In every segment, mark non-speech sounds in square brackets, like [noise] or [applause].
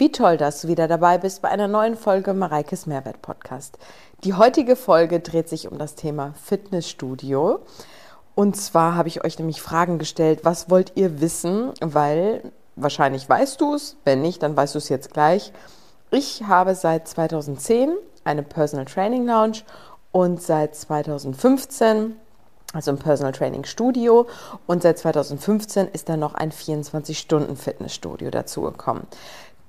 Wie toll, dass du wieder dabei bist bei einer neuen Folge Mareikes Mehrwert Podcast. Die heutige Folge dreht sich um das Thema Fitnessstudio. Und zwar habe ich euch nämlich Fragen gestellt, was wollt ihr wissen? Weil wahrscheinlich weißt du es, wenn nicht, dann weißt du es jetzt gleich. Ich habe seit 2010 eine Personal Training Lounge und seit 2015 also ein Personal Training Studio und seit 2015 ist dann noch ein 24-Stunden-Fitnessstudio dazugekommen.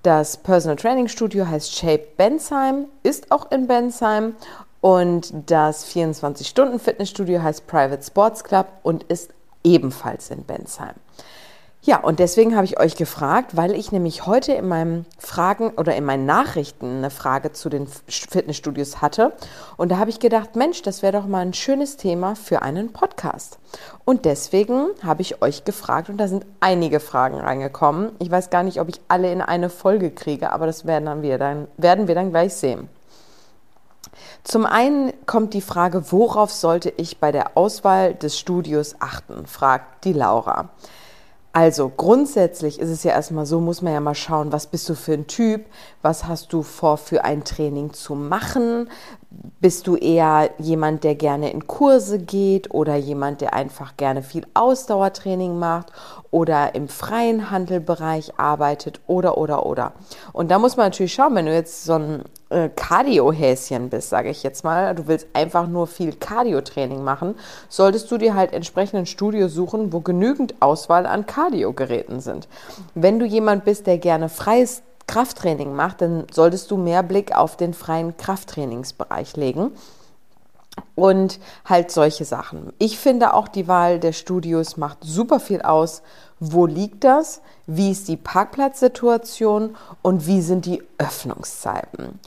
Das Personal Training Studio heißt Shape Bensheim, ist auch in Bensheim und das 24-Stunden-Fitnessstudio heißt Private Sports Club und ist ebenfalls in Bensheim. Ja, und deswegen habe ich euch gefragt, weil ich nämlich heute in meinem Fragen oder in meinen Nachrichten eine Frage zu den Fitnessstudios hatte. Und da habe ich gedacht, Mensch, das wäre doch mal ein schönes Thema für einen Podcast. Und deswegen habe ich euch gefragt und da sind einige Fragen reingekommen. Ich weiß gar nicht, ob ich alle in eine Folge kriege, aber das werden wir dann, werden wir dann gleich sehen. Zum einen kommt die Frage, worauf sollte ich bei der Auswahl des Studios achten, fragt die Laura. Also grundsätzlich ist es ja erstmal so, muss man ja mal schauen, was bist du für ein Typ, was hast du vor für ein Training zu machen, bist du eher jemand, der gerne in Kurse geht oder jemand, der einfach gerne viel Ausdauertraining macht oder im freien Handelbereich arbeitet oder oder oder. Und da muss man natürlich schauen, wenn du jetzt so ein äh, Cardio-Häschen bist, sage ich jetzt mal, du willst einfach nur viel Cardio-Training machen, solltest du dir halt entsprechend ein Studio suchen, wo genügend Auswahl an Cardio-Geräten sind. Wenn du jemand bist, der gerne freies Krafttraining macht, dann solltest du mehr Blick auf den freien Krafttrainingsbereich legen. Und halt solche Sachen. Ich finde auch die Wahl der Studios macht super viel aus. Wo liegt das? Wie ist die Parkplatzsituation? Und wie sind die Öffnungszeiten?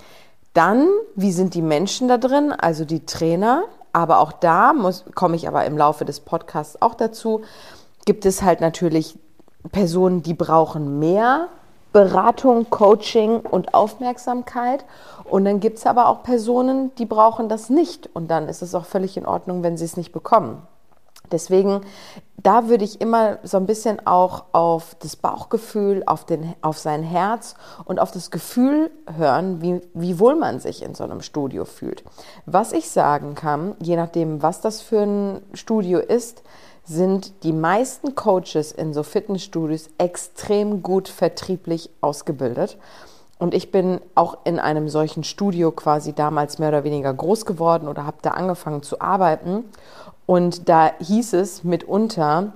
Dann, wie sind die Menschen da drin, also die Trainer? Aber auch da muss, komme ich aber im Laufe des Podcasts auch dazu, gibt es halt natürlich Personen, die brauchen mehr Beratung, Coaching und Aufmerksamkeit. Und dann gibt es aber auch Personen, die brauchen das nicht. Und dann ist es auch völlig in Ordnung, wenn sie es nicht bekommen. Deswegen, da würde ich immer so ein bisschen auch auf das Bauchgefühl, auf, den, auf sein Herz und auf das Gefühl hören, wie, wie wohl man sich in so einem Studio fühlt. Was ich sagen kann, je nachdem, was das für ein Studio ist, sind die meisten Coaches in so Fitnessstudios extrem gut vertrieblich ausgebildet. Und ich bin auch in einem solchen Studio quasi damals mehr oder weniger groß geworden oder habe da angefangen zu arbeiten. Und da hieß es mitunter,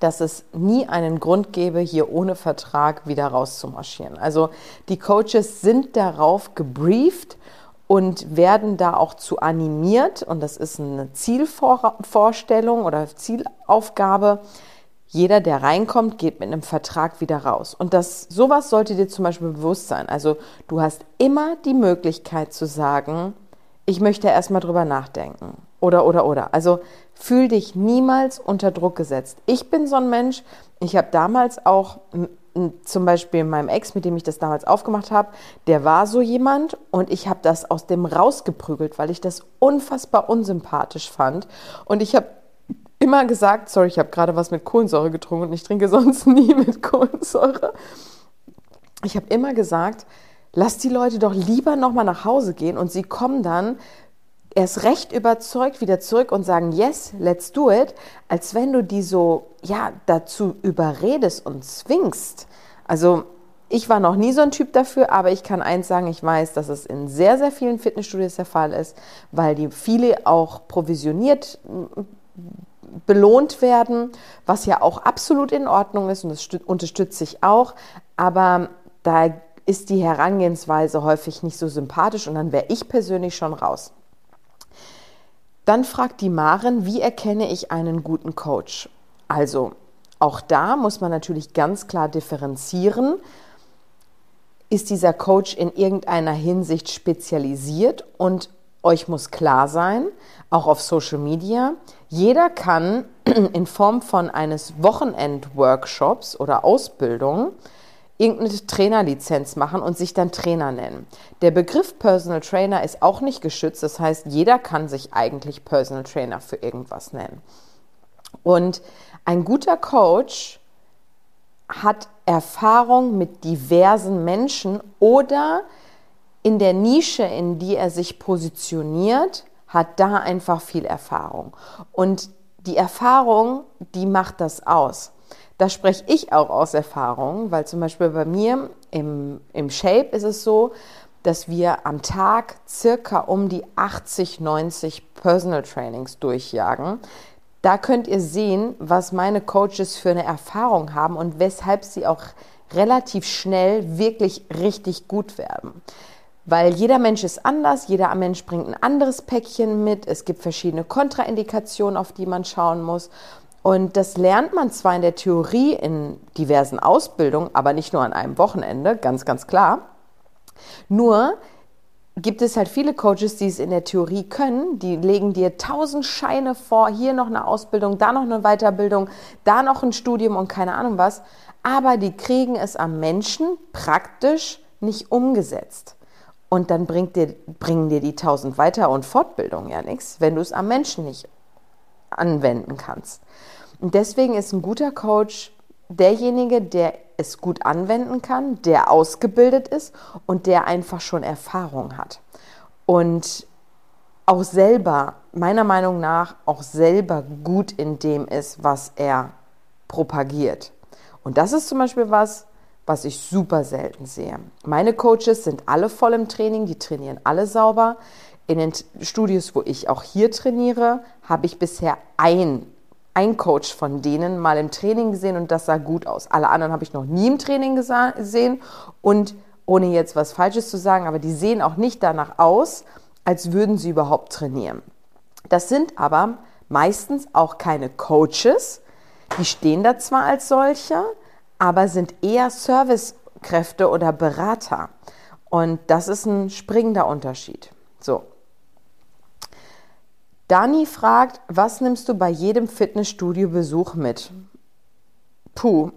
dass es nie einen Grund gäbe, hier ohne Vertrag wieder rauszumarschieren. Also die Coaches sind darauf gebrieft und werden da auch zu animiert, und das ist eine Zielvorstellung oder Zielaufgabe. Jeder, der reinkommt, geht mit einem Vertrag wieder raus. Und das, sowas sollte dir zum Beispiel bewusst sein. Also du hast immer die Möglichkeit zu sagen, ich möchte erstmal drüber nachdenken. Oder, oder, oder. Also fühl dich niemals unter Druck gesetzt. Ich bin so ein Mensch, ich habe damals auch zum Beispiel meinem Ex, mit dem ich das damals aufgemacht habe, der war so jemand und ich habe das aus dem rausgeprügelt, weil ich das unfassbar unsympathisch fand. Und ich habe immer gesagt, sorry, ich habe gerade was mit Kohlensäure getrunken und ich trinke [laughs] sonst nie mit Kohlensäure. Ich habe immer gesagt, lass die Leute doch lieber nochmal nach Hause gehen und sie kommen dann erst recht überzeugt wieder zurück und sagen, yes, let's do it, als wenn du die so, ja, dazu überredest und zwingst. Also, ich war noch nie so ein Typ dafür, aber ich kann eins sagen, ich weiß, dass es in sehr, sehr vielen Fitnessstudios der Fall ist, weil die viele auch provisioniert belohnt werden, was ja auch absolut in Ordnung ist und das unterstütze ich auch, aber da ist die Herangehensweise häufig nicht so sympathisch und dann wäre ich persönlich schon raus. Dann fragt die Maren, wie erkenne ich einen guten Coach? Also, auch da muss man natürlich ganz klar differenzieren. Ist dieser Coach in irgendeiner Hinsicht spezialisiert und euch muss klar sein, auch auf Social Media, jeder kann [clears throat] in Form von eines Wochenend-Workshops oder Ausbildung irgendeine Trainerlizenz machen und sich dann Trainer nennen. Der Begriff Personal Trainer ist auch nicht geschützt, das heißt, jeder kann sich eigentlich Personal Trainer für irgendwas nennen. Und ein guter Coach hat Erfahrung mit diversen Menschen oder in der Nische, in die er sich positioniert, hat da einfach viel Erfahrung. Und die Erfahrung, die macht das aus. Da spreche ich auch aus Erfahrung, weil zum Beispiel bei mir im, im Shape ist es so, dass wir am Tag circa um die 80, 90 Personal Trainings durchjagen. Da könnt ihr sehen, was meine Coaches für eine Erfahrung haben und weshalb sie auch relativ schnell wirklich richtig gut werden. Weil jeder Mensch ist anders, jeder Mensch bringt ein anderes Päckchen mit, es gibt verschiedene Kontraindikationen, auf die man schauen muss. Und das lernt man zwar in der Theorie in diversen Ausbildungen, aber nicht nur an einem Wochenende, ganz, ganz klar. Nur gibt es halt viele Coaches, die es in der Theorie können. Die legen dir tausend Scheine vor, hier noch eine Ausbildung, da noch eine Weiterbildung, da noch ein Studium und keine Ahnung was. Aber die kriegen es am Menschen praktisch nicht umgesetzt. Und dann bringt dir, bringen dir die tausend Weiter- und Fortbildungen ja nichts, wenn du es am Menschen nicht anwenden kannst. Und deswegen ist ein guter Coach derjenige, der es gut anwenden kann, der ausgebildet ist und der einfach schon Erfahrung hat. Und auch selber, meiner Meinung nach, auch selber gut in dem ist, was er propagiert. Und das ist zum Beispiel was, was ich super selten sehe. Meine Coaches sind alle voll im Training, die trainieren alle sauber. In den Studios, wo ich auch hier trainiere, habe ich bisher ein, ein Coach von denen mal im Training gesehen und das sah gut aus. Alle anderen habe ich noch nie im Training gesehen und ohne jetzt was Falsches zu sagen, aber die sehen auch nicht danach aus, als würden sie überhaupt trainieren. Das sind aber meistens auch keine Coaches, die stehen da zwar als solche, aber sind eher Servicekräfte oder Berater. Und das ist ein springender Unterschied. So. Dani fragt, was nimmst du bei jedem Fitnessstudio-Besuch mit? Puh,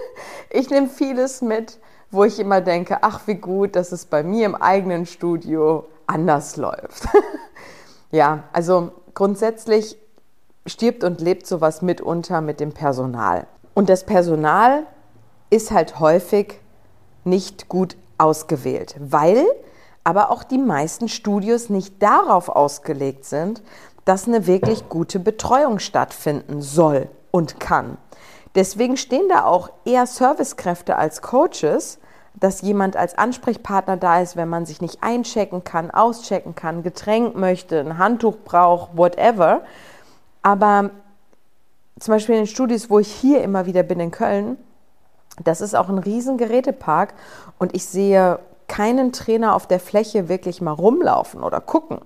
[laughs] ich nehme vieles mit, wo ich immer denke, ach wie gut, dass es bei mir im eigenen Studio anders läuft. [laughs] ja, also grundsätzlich stirbt und lebt sowas mitunter mit dem Personal. Und das Personal ist halt häufig nicht gut ausgewählt, weil aber auch die meisten Studios nicht darauf ausgelegt sind, dass eine wirklich gute Betreuung stattfinden soll und kann. Deswegen stehen da auch eher Servicekräfte als Coaches, dass jemand als Ansprechpartner da ist, wenn man sich nicht einchecken kann, auschecken kann, Getränk möchte, ein Handtuch braucht, whatever. Aber zum Beispiel in den Studios, wo ich hier immer wieder bin in Köln, das ist auch ein riesen Gerätepark und ich sehe keinen Trainer auf der Fläche wirklich mal rumlaufen oder gucken.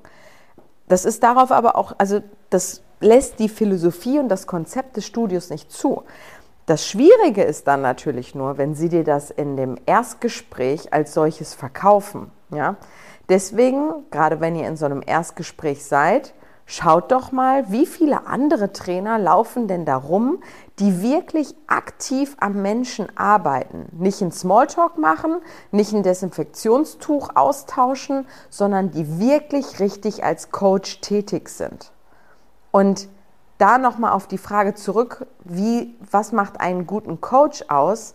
Das ist darauf aber auch, also das lässt die Philosophie und das Konzept des Studios nicht zu. Das Schwierige ist dann natürlich nur, wenn Sie dir das in dem Erstgespräch als solches verkaufen. Ja? Deswegen, gerade wenn ihr in so einem Erstgespräch seid, Schaut doch mal, wie viele andere Trainer laufen denn da rum, die wirklich aktiv am Menschen arbeiten. Nicht ein Smalltalk machen, nicht ein Desinfektionstuch austauschen, sondern die wirklich richtig als Coach tätig sind. Und da nochmal auf die Frage zurück, wie, was macht einen guten Coach aus?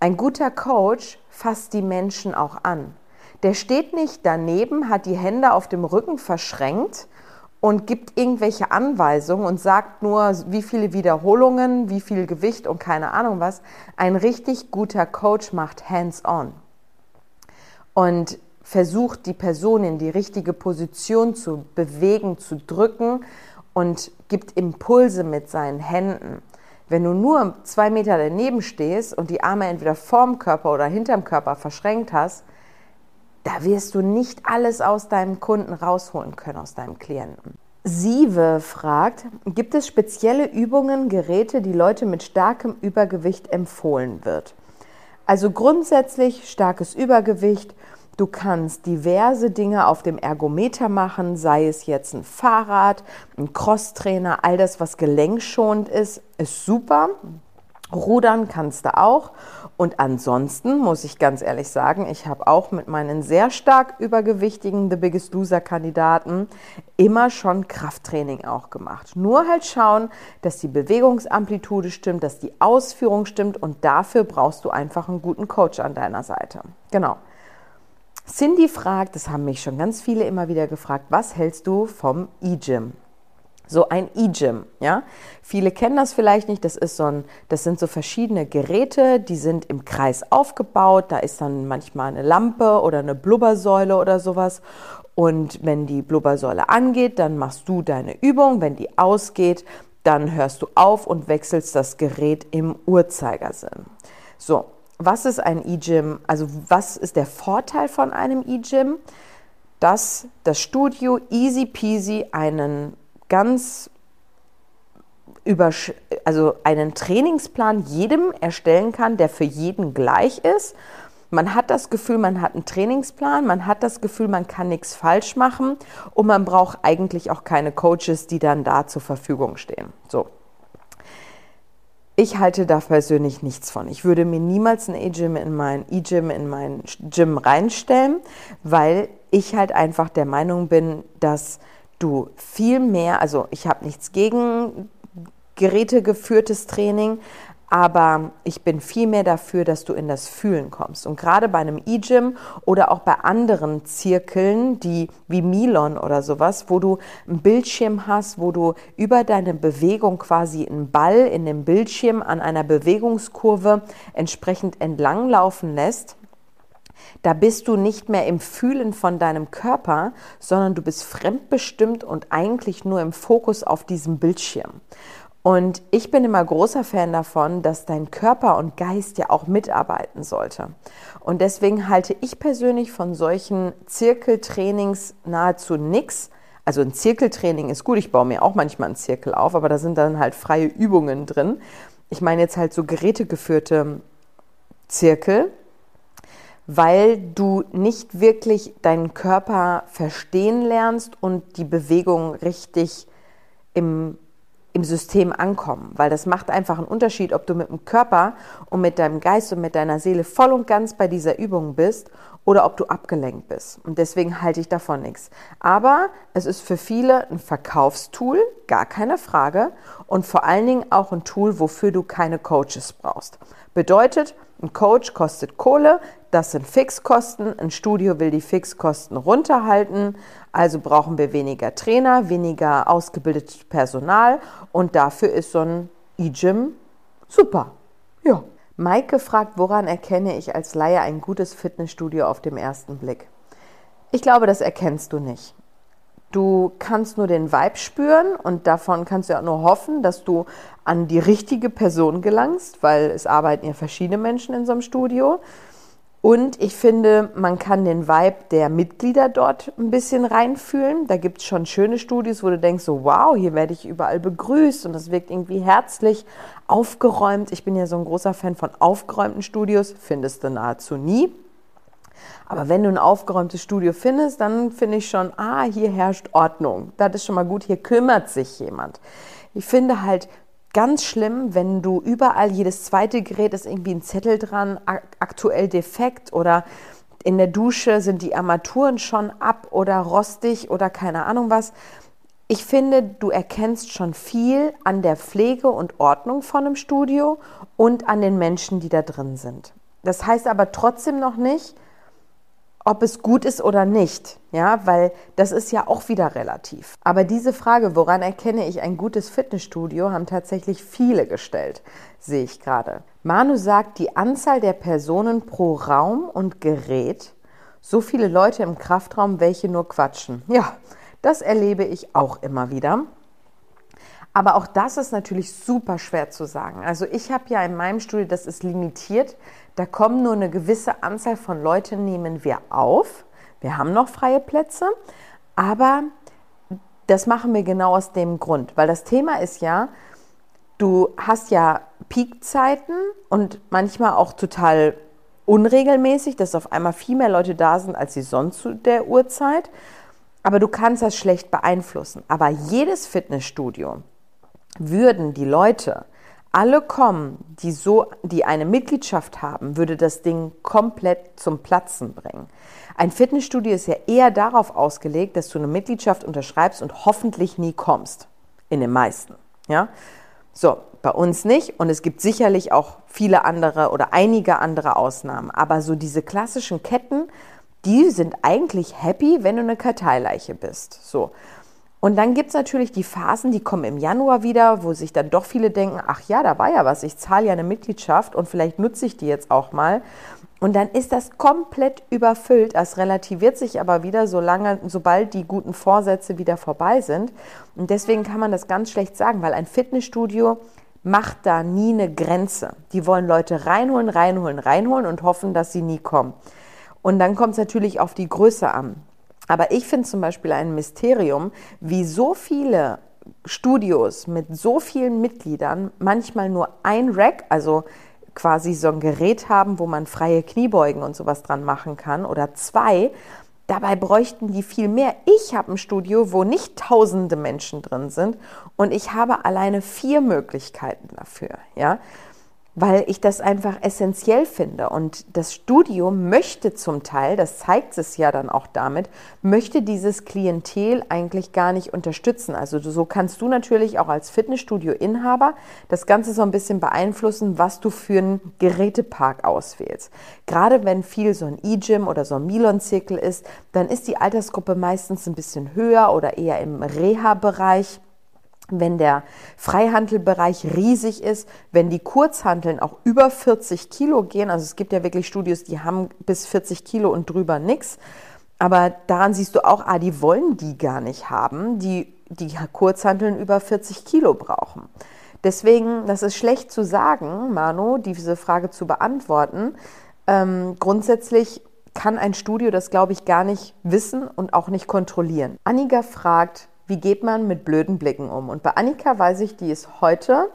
Ein guter Coach fasst die Menschen auch an. Der steht nicht daneben, hat die Hände auf dem Rücken verschränkt und gibt irgendwelche Anweisungen und sagt nur, wie viele Wiederholungen, wie viel Gewicht und keine Ahnung was. Ein richtig guter Coach macht hands-on und versucht die Person in die richtige Position zu bewegen, zu drücken und gibt Impulse mit seinen Händen. Wenn du nur zwei Meter daneben stehst und die Arme entweder vorm Körper oder hinterm Körper verschränkt hast, da wirst du nicht alles aus deinem Kunden rausholen können, aus deinem Klienten. Sieve fragt, gibt es spezielle Übungen, Geräte, die Leute mit starkem Übergewicht empfohlen wird? Also grundsätzlich starkes Übergewicht. Du kannst diverse Dinge auf dem Ergometer machen, sei es jetzt ein Fahrrad, ein Crosstrainer, all das, was gelenkschonend ist, ist super. Rudern kannst du auch. Und ansonsten muss ich ganz ehrlich sagen, ich habe auch mit meinen sehr stark übergewichtigen The Biggest Loser Kandidaten immer schon Krafttraining auch gemacht. Nur halt schauen, dass die Bewegungsamplitude stimmt, dass die Ausführung stimmt und dafür brauchst du einfach einen guten Coach an deiner Seite. Genau. Cindy fragt, das haben mich schon ganz viele immer wieder gefragt, was hältst du vom E-Gym? So ein E-Gym, ja. Viele kennen das vielleicht nicht. Das ist so ein, das sind so verschiedene Geräte, die sind im Kreis aufgebaut. Da ist dann manchmal eine Lampe oder eine Blubbersäule oder sowas. Und wenn die Blubbersäule angeht, dann machst du deine Übung. Wenn die ausgeht, dann hörst du auf und wechselst das Gerät im Uhrzeigersinn. So, was ist ein E-Gym? Also was ist der Vorteil von einem E-Gym? Dass das Studio easy peasy einen ganz über, also einen Trainingsplan jedem erstellen kann, der für jeden gleich ist. Man hat das Gefühl, man hat einen Trainingsplan, man hat das Gefühl, man kann nichts falsch machen und man braucht eigentlich auch keine Coaches, die dann da zur Verfügung stehen. So. Ich halte da persönlich nichts von. Ich würde mir niemals ein E-Gym in mein E-Gym in mein Gym reinstellen, weil ich halt einfach der Meinung bin, dass du viel mehr, also ich habe nichts gegen gerätegeführtes Training, aber ich bin viel mehr dafür, dass du in das Fühlen kommst. Und gerade bei einem E-Gym oder auch bei anderen Zirkeln, die wie Milon oder sowas, wo du einen Bildschirm hast, wo du über deine Bewegung quasi einen Ball in dem Bildschirm an einer Bewegungskurve entsprechend entlanglaufen lässt, da bist du nicht mehr im Fühlen von deinem Körper, sondern du bist fremdbestimmt und eigentlich nur im Fokus auf diesem Bildschirm. Und ich bin immer großer Fan davon, dass dein Körper und Geist ja auch mitarbeiten sollte. Und deswegen halte ich persönlich von solchen Zirkeltrainings nahezu nichts. Also ein Zirkeltraining ist gut, ich baue mir auch manchmal einen Zirkel auf, aber da sind dann halt freie Übungen drin. Ich meine jetzt halt so gerätegeführte Zirkel, weil du nicht wirklich deinen Körper verstehen lernst und die Bewegung richtig im, im System ankommen. Weil das macht einfach einen Unterschied, ob du mit dem Körper und mit deinem Geist und mit deiner Seele voll und ganz bei dieser Übung bist oder ob du abgelenkt bist. Und deswegen halte ich davon nichts. Aber es ist für viele ein Verkaufstool, gar keine Frage. Und vor allen Dingen auch ein Tool, wofür du keine Coaches brauchst. Bedeutet, ein Coach kostet Kohle, das sind Fixkosten. Ein Studio will die Fixkosten runterhalten, also brauchen wir weniger Trainer, weniger ausgebildetes Personal und dafür ist so ein E-Gym super. Ja. Maike fragt, woran erkenne ich als Laie ein gutes Fitnessstudio auf dem ersten Blick? Ich glaube, das erkennst du nicht. Du kannst nur den Vibe spüren und davon kannst du ja nur hoffen, dass du an die richtige Person gelangst, weil es arbeiten ja verschiedene Menschen in so einem Studio. Und ich finde, man kann den Vibe der Mitglieder dort ein bisschen reinfühlen. Da gibt es schon schöne Studios, wo du denkst, so wow, hier werde ich überall begrüßt und das wirkt irgendwie herzlich, aufgeräumt. Ich bin ja so ein großer Fan von aufgeräumten Studios, findest du nahezu nie. Aber wenn du ein aufgeräumtes Studio findest, dann finde ich schon, ah, hier herrscht Ordnung. Das ist schon mal gut, hier kümmert sich jemand. Ich finde halt, ganz schlimm, wenn du überall jedes zweite Gerät ist irgendwie ein Zettel dran, aktuell defekt oder in der Dusche sind die Armaturen schon ab oder rostig oder keine Ahnung was. Ich finde, du erkennst schon viel an der Pflege und Ordnung von einem Studio und an den Menschen, die da drin sind. Das heißt aber trotzdem noch nicht, ob es gut ist oder nicht, ja, weil das ist ja auch wieder relativ. Aber diese Frage, woran erkenne ich ein gutes Fitnessstudio, haben tatsächlich viele gestellt, sehe ich gerade. Manu sagt, die Anzahl der Personen pro Raum und Gerät, so viele Leute im Kraftraum, welche nur quatschen. Ja, das erlebe ich auch immer wieder. Aber auch das ist natürlich super schwer zu sagen. Also ich habe ja in meinem Studio, das ist limitiert, da kommen nur eine gewisse Anzahl von Leuten, nehmen wir auf. Wir haben noch freie Plätze, aber das machen wir genau aus dem Grund, weil das Thema ist ja, du hast ja Peakzeiten und manchmal auch total unregelmäßig, dass auf einmal viel mehr Leute da sind, als sie sonst zu der Uhrzeit. Aber du kannst das schlecht beeinflussen. Aber jedes Fitnessstudio würden die Leute alle kommen, die so, die eine Mitgliedschaft haben, würde das Ding komplett zum Platzen bringen. Ein Fitnessstudio ist ja eher darauf ausgelegt, dass du eine Mitgliedschaft unterschreibst und hoffentlich nie kommst. In den meisten, ja. So, bei uns nicht und es gibt sicherlich auch viele andere oder einige andere Ausnahmen. Aber so diese klassischen Ketten, die sind eigentlich happy, wenn du eine Karteileiche bist. So. Und dann gibt es natürlich die Phasen, die kommen im Januar wieder, wo sich dann doch viele denken, ach ja, da war ja was, ich zahle ja eine Mitgliedschaft und vielleicht nutze ich die jetzt auch mal. Und dann ist das komplett überfüllt. Es relativiert sich aber wieder, solange, sobald die guten Vorsätze wieder vorbei sind. Und deswegen kann man das ganz schlecht sagen, weil ein Fitnessstudio macht da nie eine Grenze. Die wollen Leute reinholen, reinholen, reinholen und hoffen, dass sie nie kommen. Und dann kommt es natürlich auf die Größe an. Aber ich finde zum Beispiel ein Mysterium, wie so viele Studios mit so vielen Mitgliedern manchmal nur ein Rack, also quasi so ein Gerät haben, wo man freie Kniebeugen und sowas dran machen kann oder zwei. Dabei bräuchten die viel mehr. Ich habe ein Studio, wo nicht tausende Menschen drin sind und ich habe alleine vier Möglichkeiten dafür. Ja? Weil ich das einfach essentiell finde. Und das Studio möchte zum Teil, das zeigt es ja dann auch damit, möchte dieses Klientel eigentlich gar nicht unterstützen. Also so kannst du natürlich auch als Fitnessstudio-Inhaber das Ganze so ein bisschen beeinflussen, was du für einen Gerätepark auswählst. Gerade wenn viel so ein E-Gym oder so ein Milon-Zirkel ist, dann ist die Altersgruppe meistens ein bisschen höher oder eher im Reha-Bereich wenn der Freihandelbereich riesig ist, wenn die Kurzhanteln auch über 40 Kilo gehen, also es gibt ja wirklich Studios, die haben bis 40 Kilo und drüber nichts, aber daran siehst du auch, ah, die wollen die gar nicht haben, die die Kurzhanteln über 40 Kilo brauchen. Deswegen, das ist schlecht zu sagen, Manu, diese Frage zu beantworten. Ähm, grundsätzlich kann ein Studio das, glaube ich, gar nicht wissen und auch nicht kontrollieren. Annika fragt, wie geht man mit blöden Blicken um? Und bei Annika weiß ich, die ist heute,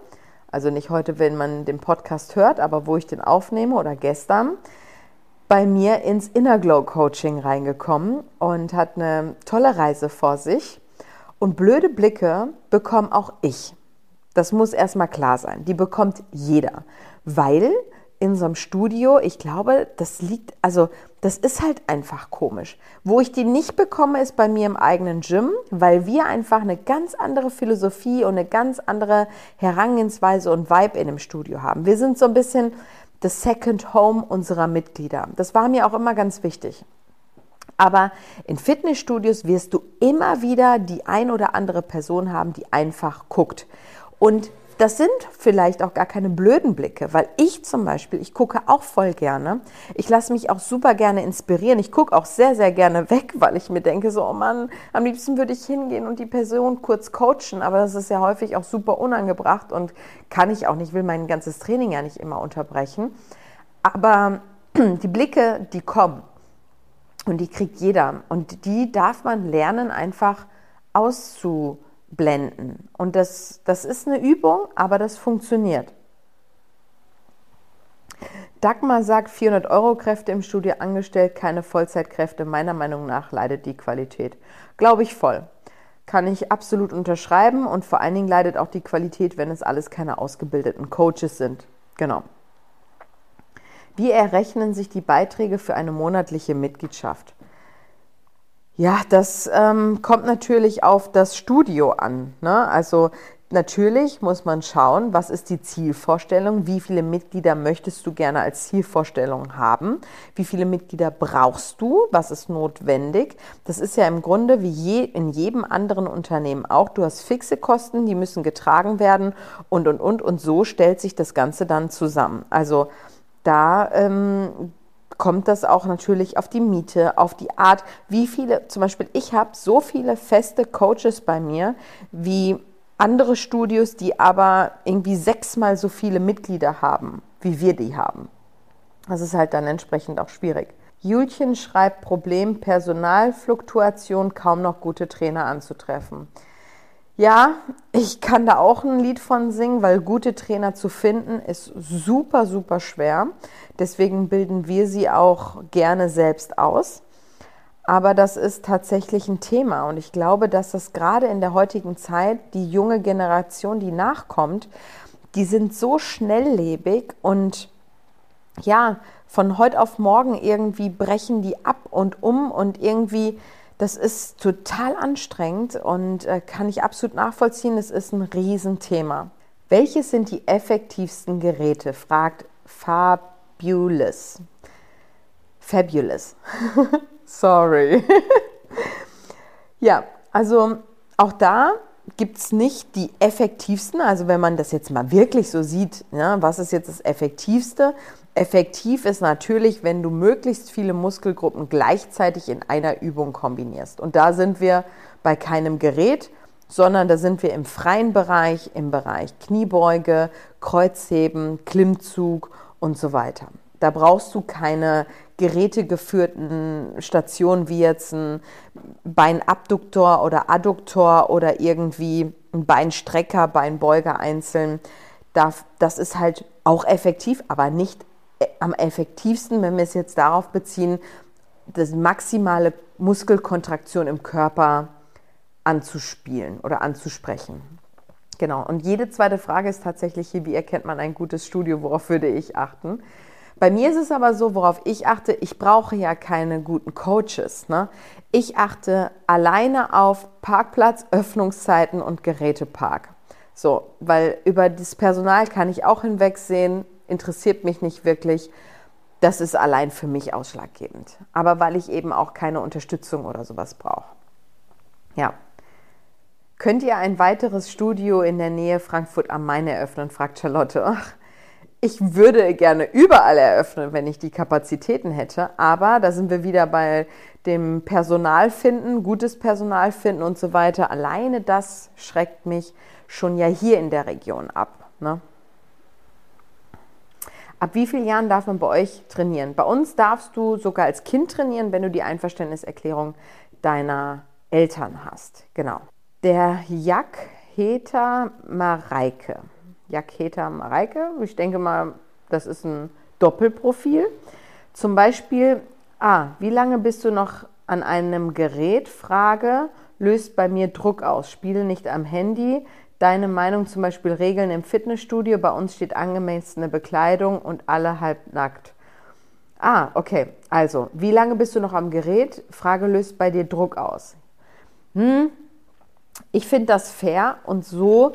also nicht heute, wenn man den Podcast hört, aber wo ich den aufnehme oder gestern, bei mir ins Inner Glow Coaching reingekommen und hat eine tolle Reise vor sich. Und blöde Blicke bekomme auch ich. Das muss erstmal klar sein. Die bekommt jeder, weil in so einem Studio, ich glaube, das liegt, also das ist halt einfach komisch. Wo ich die nicht bekomme, ist bei mir im eigenen Gym, weil wir einfach eine ganz andere Philosophie und eine ganz andere Herangehensweise und Vibe in dem Studio haben. Wir sind so ein bisschen das Second Home unserer Mitglieder. Das war mir auch immer ganz wichtig. Aber in Fitnessstudios wirst du immer wieder die ein oder andere Person haben, die einfach guckt. Und das sind vielleicht auch gar keine blöden Blicke, weil ich zum Beispiel, ich gucke auch voll gerne. Ich lasse mich auch super gerne inspirieren. Ich gucke auch sehr, sehr gerne weg, [laughs] weil ich mir denke, so, oh Mann, am liebsten würde ich hingehen und die Person kurz coachen, aber das ist ja häufig auch super unangebracht und kann ich auch nicht, ich will mein ganzes Training ja nicht immer unterbrechen. Aber [clears throat] die Blicke, die kommen und die kriegt jeder und die darf man lernen, einfach auszuprobieren blenden. Und das, das ist eine Übung, aber das funktioniert. Dagmar sagt, 400 Euro Kräfte im Studio angestellt, keine Vollzeitkräfte. Meiner Meinung nach leidet die Qualität. Glaube ich voll. Kann ich absolut unterschreiben und vor allen Dingen leidet auch die Qualität, wenn es alles keine ausgebildeten Coaches sind. Genau. Wie errechnen sich die Beiträge für eine monatliche Mitgliedschaft? Ja, das ähm, kommt natürlich auf das Studio an. Ne? Also natürlich muss man schauen, was ist die Zielvorstellung, wie viele Mitglieder möchtest du gerne als Zielvorstellung haben, wie viele Mitglieder brauchst du, was ist notwendig. Das ist ja im Grunde wie je, in jedem anderen Unternehmen auch. Du hast fixe Kosten, die müssen getragen werden und, und, und. Und so stellt sich das Ganze dann zusammen. Also da ähm, kommt das auch natürlich auf die Miete, auf die Art, wie viele, zum Beispiel ich habe so viele feste Coaches bei mir wie andere Studios, die aber irgendwie sechsmal so viele Mitglieder haben, wie wir die haben. Das ist halt dann entsprechend auch schwierig. Julchen schreibt Problem Personalfluktuation, kaum noch gute Trainer anzutreffen. Ja, ich kann da auch ein Lied von singen, weil gute Trainer zu finden ist super, super schwer. Deswegen bilden wir sie auch gerne selbst aus. Aber das ist tatsächlich ein Thema und ich glaube, dass das gerade in der heutigen Zeit die junge Generation, die nachkommt, die sind so schnelllebig und ja, von heute auf morgen irgendwie brechen die ab und um und irgendwie, das ist total anstrengend und äh, kann ich absolut nachvollziehen, es ist ein Riesenthema. Welche sind die effektivsten Geräte? fragt Fabulous. Fabulous. [laughs] Sorry. [laughs] ja, also auch da gibt es nicht die effektivsten. Also wenn man das jetzt mal wirklich so sieht, ja, was ist jetzt das Effektivste? Effektiv ist natürlich, wenn du möglichst viele Muskelgruppen gleichzeitig in einer Übung kombinierst. Und da sind wir bei keinem Gerät, sondern da sind wir im freien Bereich, im Bereich Kniebeuge, Kreuzheben, Klimmzug und so weiter. Da brauchst du keine gerätegeführten Stationen wie jetzt ein Beinabduktor oder Adduktor oder irgendwie ein Beinstrecker, Beinbeuger einzeln. Das ist halt auch effektiv, aber nicht am effektivsten, wenn wir es jetzt darauf beziehen, das maximale Muskelkontraktion im Körper anzuspielen oder anzusprechen. Genau. Und jede zweite Frage ist tatsächlich hier, wie erkennt man ein gutes Studio? Worauf würde ich achten? Bei mir ist es aber so, worauf ich achte, ich brauche ja keine guten Coaches. Ne? Ich achte alleine auf Parkplatz, Öffnungszeiten und Gerätepark. So, weil über das Personal kann ich auch hinwegsehen, interessiert mich nicht wirklich. Das ist allein für mich ausschlaggebend. Aber weil ich eben auch keine Unterstützung oder sowas brauche. Ja. Könnt ihr ein weiteres Studio in der Nähe Frankfurt am Main eröffnen? fragt Charlotte. Ich würde gerne überall eröffnen, wenn ich die Kapazitäten hätte. Aber da sind wir wieder bei dem Personal finden, gutes Personal finden und so weiter. Alleine das schreckt mich schon ja hier in der Region ab. Ne? Ab wie vielen Jahren darf man bei euch trainieren? Bei uns darfst du sogar als Kind trainieren, wenn du die Einverständniserklärung deiner Eltern hast. Genau. Der Jak Heta Mareike. Jak Heta Mareike, ich denke mal, das ist ein Doppelprofil. Zum Beispiel, ah, wie lange bist du noch an einem Gerät? Frage, löst bei mir Druck aus. Spiele nicht am Handy, Deine Meinung zum Beispiel Regeln im Fitnessstudio. Bei uns steht angemessene Bekleidung und alle halbnackt. Ah, okay. Also, wie lange bist du noch am Gerät? Frage löst bei dir Druck aus. Hm, ich finde das fair und so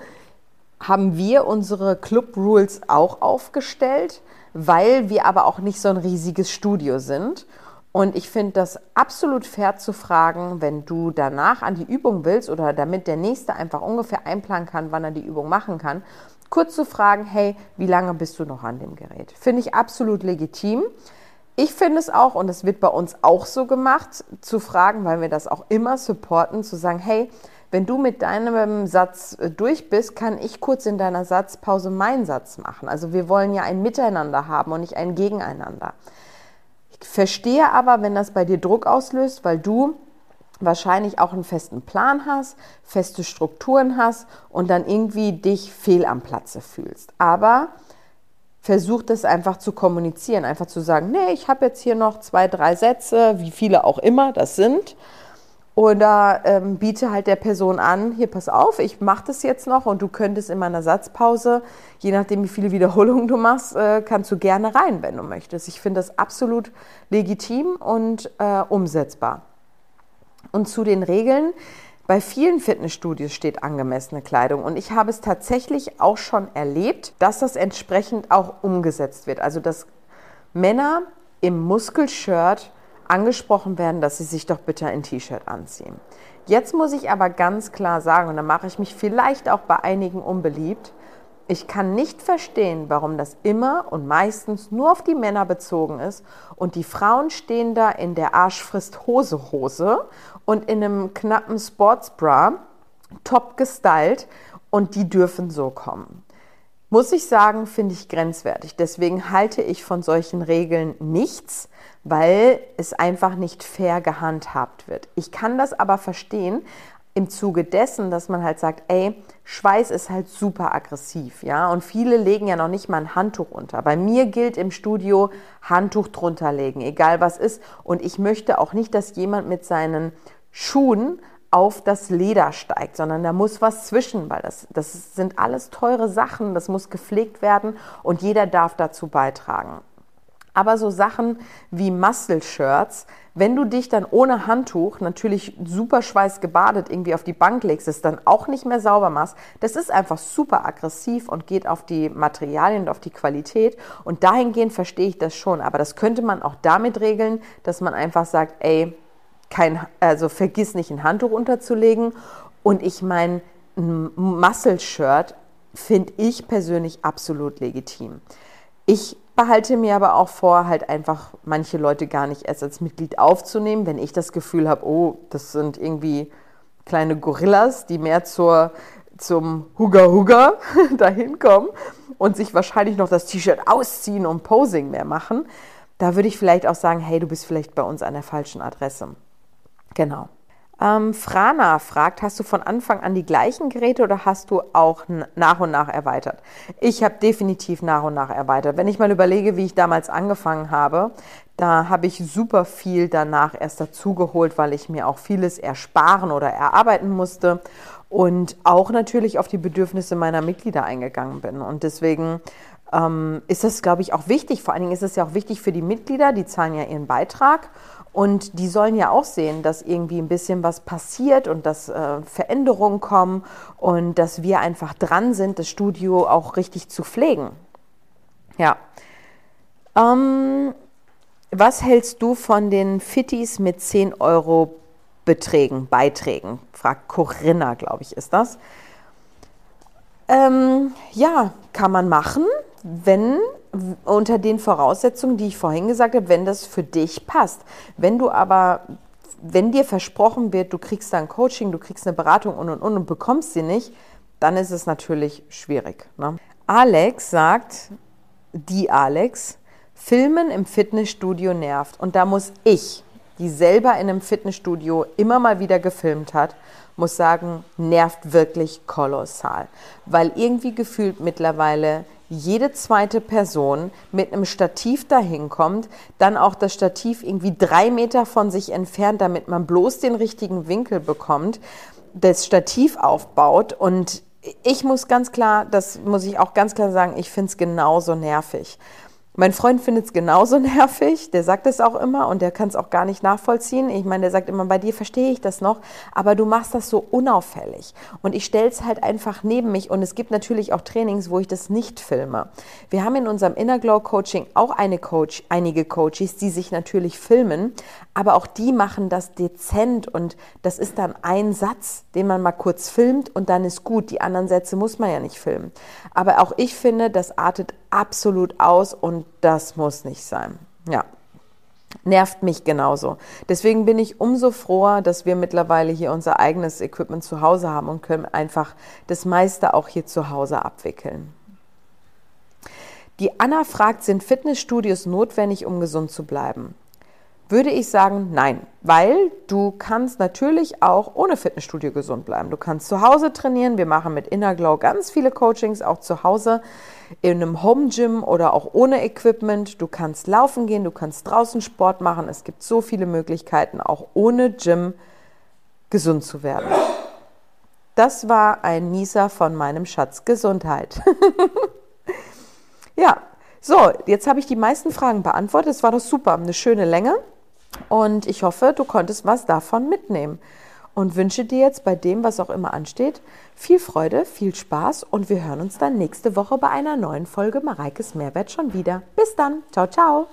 haben wir unsere Club Rules auch aufgestellt, weil wir aber auch nicht so ein riesiges Studio sind. Und ich finde das absolut fair zu fragen, wenn du danach an die Übung willst oder damit der Nächste einfach ungefähr einplanen kann, wann er die Übung machen kann, kurz zu fragen, hey, wie lange bist du noch an dem Gerät? Finde ich absolut legitim. Ich finde es auch, und das wird bei uns auch so gemacht, zu fragen, weil wir das auch immer supporten, zu sagen, hey, wenn du mit deinem Satz äh, durch bist, kann ich kurz in deiner Satzpause meinen Satz machen. Also wir wollen ja ein Miteinander haben und nicht ein Gegeneinander. Ich verstehe aber, wenn das bei dir Druck auslöst, weil du wahrscheinlich auch einen festen Plan hast, feste Strukturen hast und dann irgendwie dich fehl am Platze fühlst. Aber versuch das einfach zu kommunizieren, einfach zu sagen, nee, ich habe jetzt hier noch zwei, drei Sätze, wie viele auch immer das sind oder ähm, biete halt der Person an, hier pass auf, ich mache das jetzt noch und du könntest in meiner Satzpause, je nachdem wie viele Wiederholungen du machst, äh, kannst du gerne rein, wenn du möchtest. Ich finde das absolut legitim und äh, umsetzbar. Und zu den Regeln, bei vielen Fitnessstudios steht angemessene Kleidung und ich habe es tatsächlich auch schon erlebt, dass das entsprechend auch umgesetzt wird. Also dass Männer im Muskelshirt angesprochen werden, dass sie sich doch bitte ein T-Shirt anziehen. Jetzt muss ich aber ganz klar sagen, und da mache ich mich vielleicht auch bei einigen unbeliebt, ich kann nicht verstehen, warum das immer und meistens nur auf die Männer bezogen ist und die Frauen stehen da in der Arschfrist Hose Hose und in einem knappen Sportsbra, top gestylt und die dürfen so kommen. Muss ich sagen, finde ich grenzwertig. Deswegen halte ich von solchen Regeln nichts weil es einfach nicht fair gehandhabt wird. Ich kann das aber verstehen im Zuge dessen, dass man halt sagt, ey, Schweiß ist halt super aggressiv, ja, und viele legen ja noch nicht mal ein Handtuch unter. Bei mir gilt im Studio Handtuch drunter legen, egal was ist, und ich möchte auch nicht, dass jemand mit seinen Schuhen auf das Leder steigt, sondern da muss was zwischen, weil das, das sind alles teure Sachen, das muss gepflegt werden und jeder darf dazu beitragen. Aber so Sachen wie Muscle-Shirts, wenn du dich dann ohne Handtuch natürlich super schweißgebadet irgendwie auf die Bank legst, es dann auch nicht mehr sauber machst, das ist einfach super aggressiv und geht auf die Materialien und auf die Qualität. Und dahingehend verstehe ich das schon. Aber das könnte man auch damit regeln, dass man einfach sagt, ey, kein, also vergiss nicht ein Handtuch unterzulegen. Und ich meine, ein Muscle-Shirt finde ich persönlich absolut legitim. Ich behalte mir aber auch vor, halt einfach manche Leute gar nicht erst als Mitglied aufzunehmen, wenn ich das Gefühl habe, oh, das sind irgendwie kleine Gorillas, die mehr zur, zum Huga Huga [laughs] dahin kommen und sich wahrscheinlich noch das T-Shirt ausziehen und Posing mehr machen. Da würde ich vielleicht auch sagen, hey, du bist vielleicht bei uns an der falschen Adresse. Genau. Ähm, Frana fragt, hast du von Anfang an die gleichen Geräte oder hast du auch nach und nach erweitert? Ich habe definitiv nach und nach erweitert. Wenn ich mal überlege, wie ich damals angefangen habe, da habe ich super viel danach erst dazugeholt, weil ich mir auch vieles ersparen oder erarbeiten musste und auch natürlich auf die Bedürfnisse meiner Mitglieder eingegangen bin. Und deswegen ähm, ist das, glaube ich, auch wichtig. Vor allen Dingen ist es ja auch wichtig für die Mitglieder, die zahlen ja ihren Beitrag. Und die sollen ja auch sehen, dass irgendwie ein bisschen was passiert und dass äh, Veränderungen kommen und dass wir einfach dran sind, das Studio auch richtig zu pflegen. Ja. Ähm, was hältst du von den Fittis mit 10 Euro Beträgen, Beiträgen? Fragt Corinna, glaube ich, ist das. Ähm, ja, kann man machen, wenn unter den Voraussetzungen, die ich vorhin gesagt habe, wenn das für dich passt. Wenn du aber, wenn dir versprochen wird, du kriegst da ein Coaching, du kriegst eine Beratung und und und und bekommst sie nicht, dann ist es natürlich schwierig. Ne? Alex sagt, die Alex, Filmen im Fitnessstudio nervt. Und da muss ich, die selber in einem Fitnessstudio immer mal wieder gefilmt hat, muss sagen, nervt wirklich kolossal. Weil irgendwie gefühlt mittlerweile jede zweite Person mit einem Stativ dahin kommt, dann auch das Stativ irgendwie drei Meter von sich entfernt, damit man bloß den richtigen Winkel bekommt, das Stativ aufbaut und ich muss ganz klar, das muss ich auch ganz klar sagen, ich finde es genauso nervig. Mein Freund findet es genauso [laughs] nervig, der sagt es auch immer und der kann es auch gar nicht nachvollziehen. Ich meine, der sagt immer, bei dir verstehe ich das noch, aber du machst das so unauffällig. Und ich stelle es halt einfach neben mich und es gibt natürlich auch Trainings, wo ich das nicht filme. Wir haben in unserem Inner Glow Coaching auch eine Coach, einige Coaches, die sich natürlich filmen, aber auch die machen das dezent und das ist dann ein Satz, den man mal kurz filmt und dann ist gut. Die anderen Sätze muss man ja nicht filmen. Aber auch ich finde, das artet absolut aus das muss nicht sein. Ja. Nervt mich genauso. Deswegen bin ich umso froher, dass wir mittlerweile hier unser eigenes Equipment zu Hause haben und können einfach das meiste auch hier zu Hause abwickeln. Die Anna fragt, sind Fitnessstudios notwendig, um gesund zu bleiben? Würde ich sagen, nein, weil du kannst natürlich auch ohne Fitnessstudio gesund bleiben. Du kannst zu Hause trainieren. Wir machen mit Inner Glow ganz viele Coachings auch zu Hause in einem Home Gym oder auch ohne Equipment. Du kannst laufen gehen, du kannst draußen Sport machen. Es gibt so viele Möglichkeiten, auch ohne Gym gesund zu werden. Das war ein Nieser von meinem Schatz Gesundheit. [laughs] ja, so, jetzt habe ich die meisten Fragen beantwortet. Es war doch super, eine schöne Länge. Und ich hoffe, du konntest was davon mitnehmen. Und wünsche dir jetzt bei dem, was auch immer ansteht, viel Freude, viel Spaß und wir hören uns dann nächste Woche bei einer neuen Folge Mareikes Mehrwert schon wieder. Bis dann. Ciao, ciao.